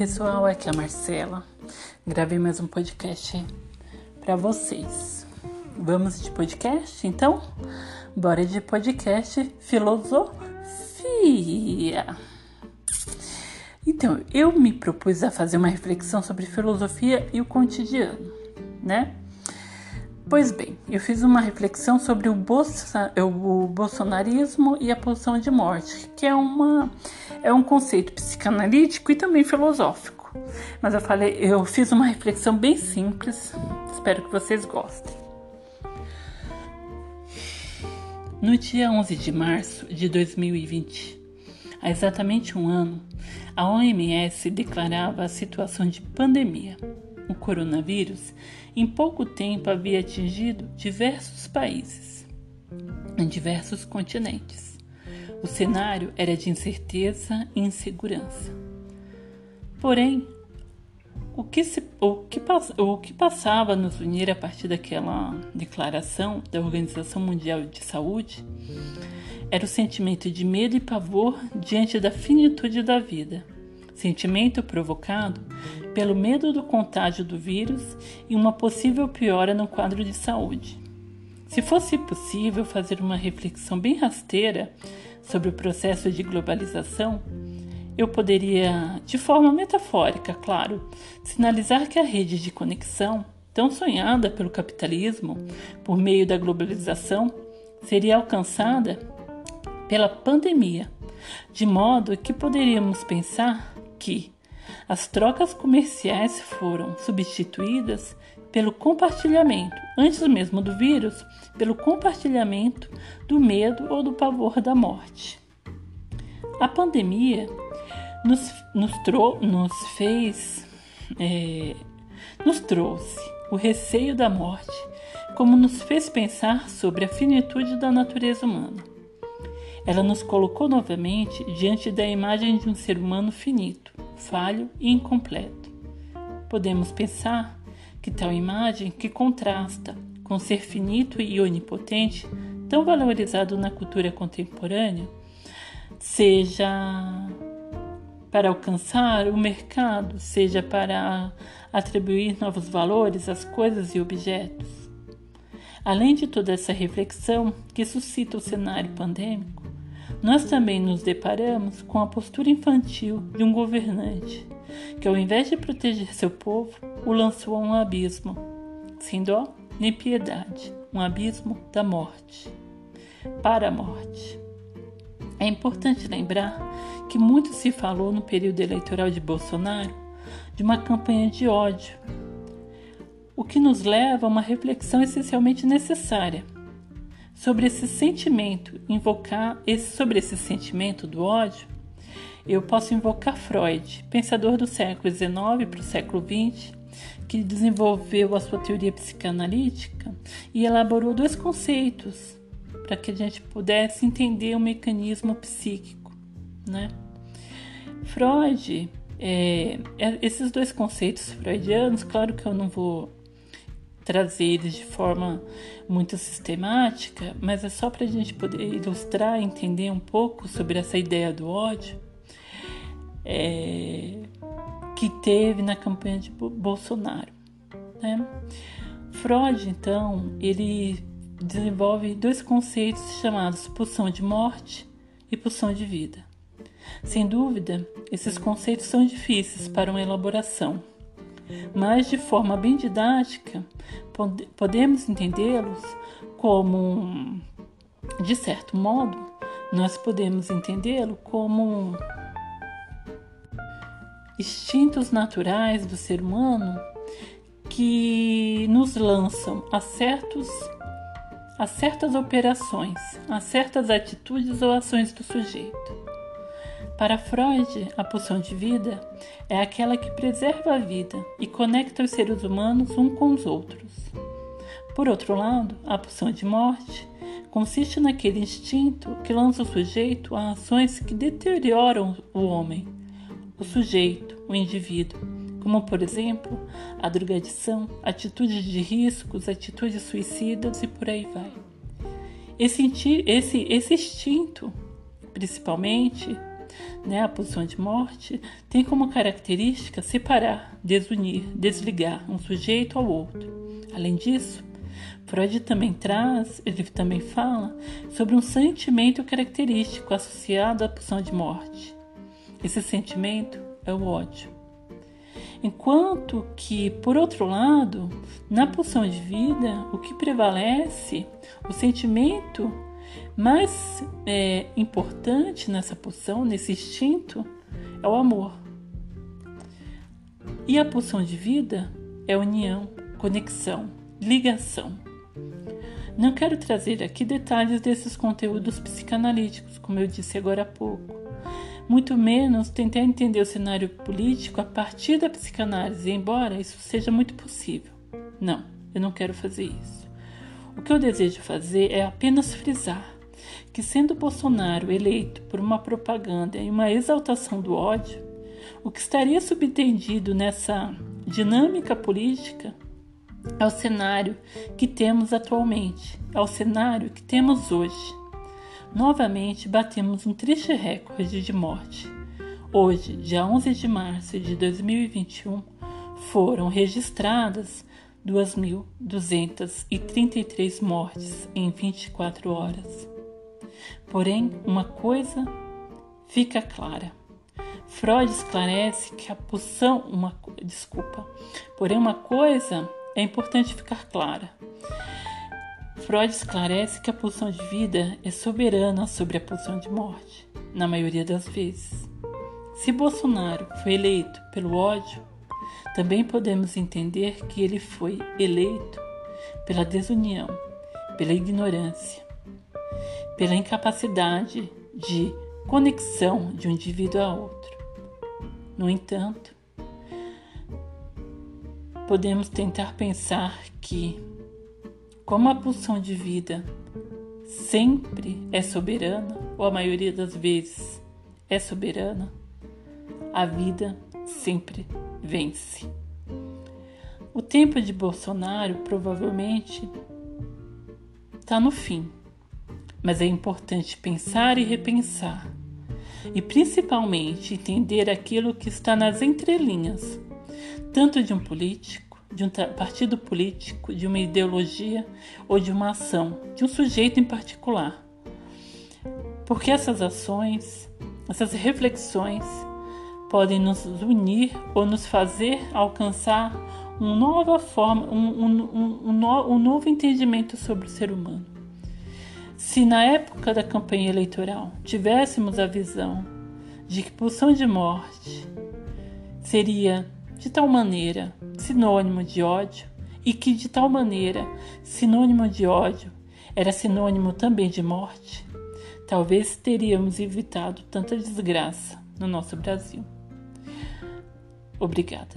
pessoal, aqui é a Marcela. Gravei mais um podcast para vocês. Vamos de podcast, então? Bora de podcast filosofia. Então, eu me propus a fazer uma reflexão sobre filosofia e o cotidiano, né? Pois bem, eu fiz uma reflexão sobre o, bolsa, o bolsonarismo e a posição de morte, que é, uma, é um conceito psicanalítico e também filosófico. Mas eu falei, eu fiz uma reflexão bem simples, espero que vocês gostem. No dia 11 de março de 2020, há exatamente um ano, a OMS declarava a situação de pandemia o coronavírus em pouco tempo havia atingido diversos países, em diversos continentes. O cenário era de incerteza e insegurança. Porém, o que, se, o, que, o que passava a nos unir a partir daquela declaração da Organização Mundial de Saúde era o sentimento de medo e pavor diante da finitude da vida sentimento provocado pelo medo do contágio do vírus e uma possível piora no quadro de saúde. Se fosse possível fazer uma reflexão bem rasteira sobre o processo de globalização, eu poderia, de forma metafórica, claro, sinalizar que a rede de conexão, tão sonhada pelo capitalismo por meio da globalização, seria alcançada pela pandemia, de modo que poderíamos pensar que as trocas comerciais foram substituídas pelo compartilhamento, antes mesmo do vírus, pelo compartilhamento do medo ou do pavor da morte. A pandemia nos, nos, nos fez, é, nos trouxe o receio da morte, como nos fez pensar sobre a finitude da natureza humana. Ela nos colocou novamente diante da imagem de um ser humano finito, falho e incompleto. Podemos pensar que tal imagem, que contrasta com o ser finito e onipotente, tão valorizado na cultura contemporânea, seja para alcançar o mercado, seja para atribuir novos valores às coisas e objetos. Além de toda essa reflexão que suscita o cenário pandêmico, nós também nos deparamos com a postura infantil de um governante que, ao invés de proteger seu povo, o lançou a um abismo, sem dó nem piedade um abismo da morte para a morte. É importante lembrar que muito se falou no período eleitoral de Bolsonaro de uma campanha de ódio, o que nos leva a uma reflexão essencialmente necessária sobre esse sentimento, invocar esse, sobre esse sentimento do ódio, eu posso invocar Freud, pensador do século XIX para o século XX, que desenvolveu a sua teoria psicanalítica e elaborou dois conceitos para que a gente pudesse entender o mecanismo psíquico, né? Freud, é, é esses dois conceitos freudianos, claro que eu não vou trazer eles de forma muito sistemática, mas é só para a gente poder ilustrar, entender um pouco sobre essa ideia do ódio é, que teve na campanha de Bolsonaro. Né? Freud, então, ele desenvolve dois conceitos chamados pulsão de morte e pulsão de vida. Sem dúvida, esses conceitos são difíceis para uma elaboração mas de forma bem didática, podemos entendê-los como, de certo modo, nós podemos entendê-lo como instintos naturais do ser humano que nos lançam a certos a certas operações, a certas atitudes ou ações do sujeito. Para Freud, a pulsão de vida é aquela que preserva a vida e conecta os seres humanos uns com os outros. Por outro lado, a pulsão de morte consiste naquele instinto que lança o sujeito a ações que deterioram o homem, o sujeito, o indivíduo, como por exemplo a drogadição, atitudes de riscos, atitudes suicidas e por aí vai. Esse, esse, esse instinto, principalmente, né, a pulsão de morte, tem como característica separar, desunir, desligar um sujeito ao outro. Além disso, Freud também traz, ele também fala sobre um sentimento característico associado à pulsão de morte. Esse sentimento é o ódio. Enquanto que, por outro lado, na pulsão de vida, o que prevalece, o sentimento mais é, importante nessa pulsão, nesse instinto, é o amor. E a pulsão de vida é união, conexão, ligação. Não quero trazer aqui detalhes desses conteúdos psicanalíticos, como eu disse agora há pouco. Muito menos tentar entender o cenário político a partir da psicanálise, embora isso seja muito possível. Não, eu não quero fazer isso. O que eu desejo fazer é apenas frisar que, sendo Bolsonaro eleito por uma propaganda e uma exaltação do ódio, o que estaria subentendido nessa dinâmica política é o cenário que temos atualmente, é o cenário que temos hoje. Novamente batemos um triste recorde de morte. Hoje, dia 11 de março de 2021, foram registradas 2.233 mortes em 24 horas. Porém, uma coisa fica clara. Freud esclarece que a pulsão, uma desculpa, porém uma coisa é importante ficar clara. Freud esclarece que a pulsão de vida é soberana sobre a pulsão de morte, na maioria das vezes. Se Bolsonaro foi eleito pelo ódio, também podemos entender que ele foi eleito pela desunião, pela ignorância, pela incapacidade de conexão de um indivíduo a outro. No entanto, podemos tentar pensar que, como a pulsão de vida sempre é soberana, ou a maioria das vezes é soberana, a vida sempre vence. O tempo de Bolsonaro provavelmente está no fim, mas é importante pensar e repensar, e principalmente entender aquilo que está nas entrelinhas tanto de um político, de um partido político, de uma ideologia ou de uma ação, de um sujeito em particular. Porque essas ações, essas reflexões podem nos unir ou nos fazer alcançar uma nova forma, um, um, um, um, novo entendimento sobre o ser humano. Se na época da campanha eleitoral tivéssemos a visão de que pulsão de morte seria de tal maneira sinônimo de ódio e que de tal maneira sinônimo de ódio era sinônimo também de morte, talvez teríamos evitado tanta desgraça no nosso Brasil. Obrigada.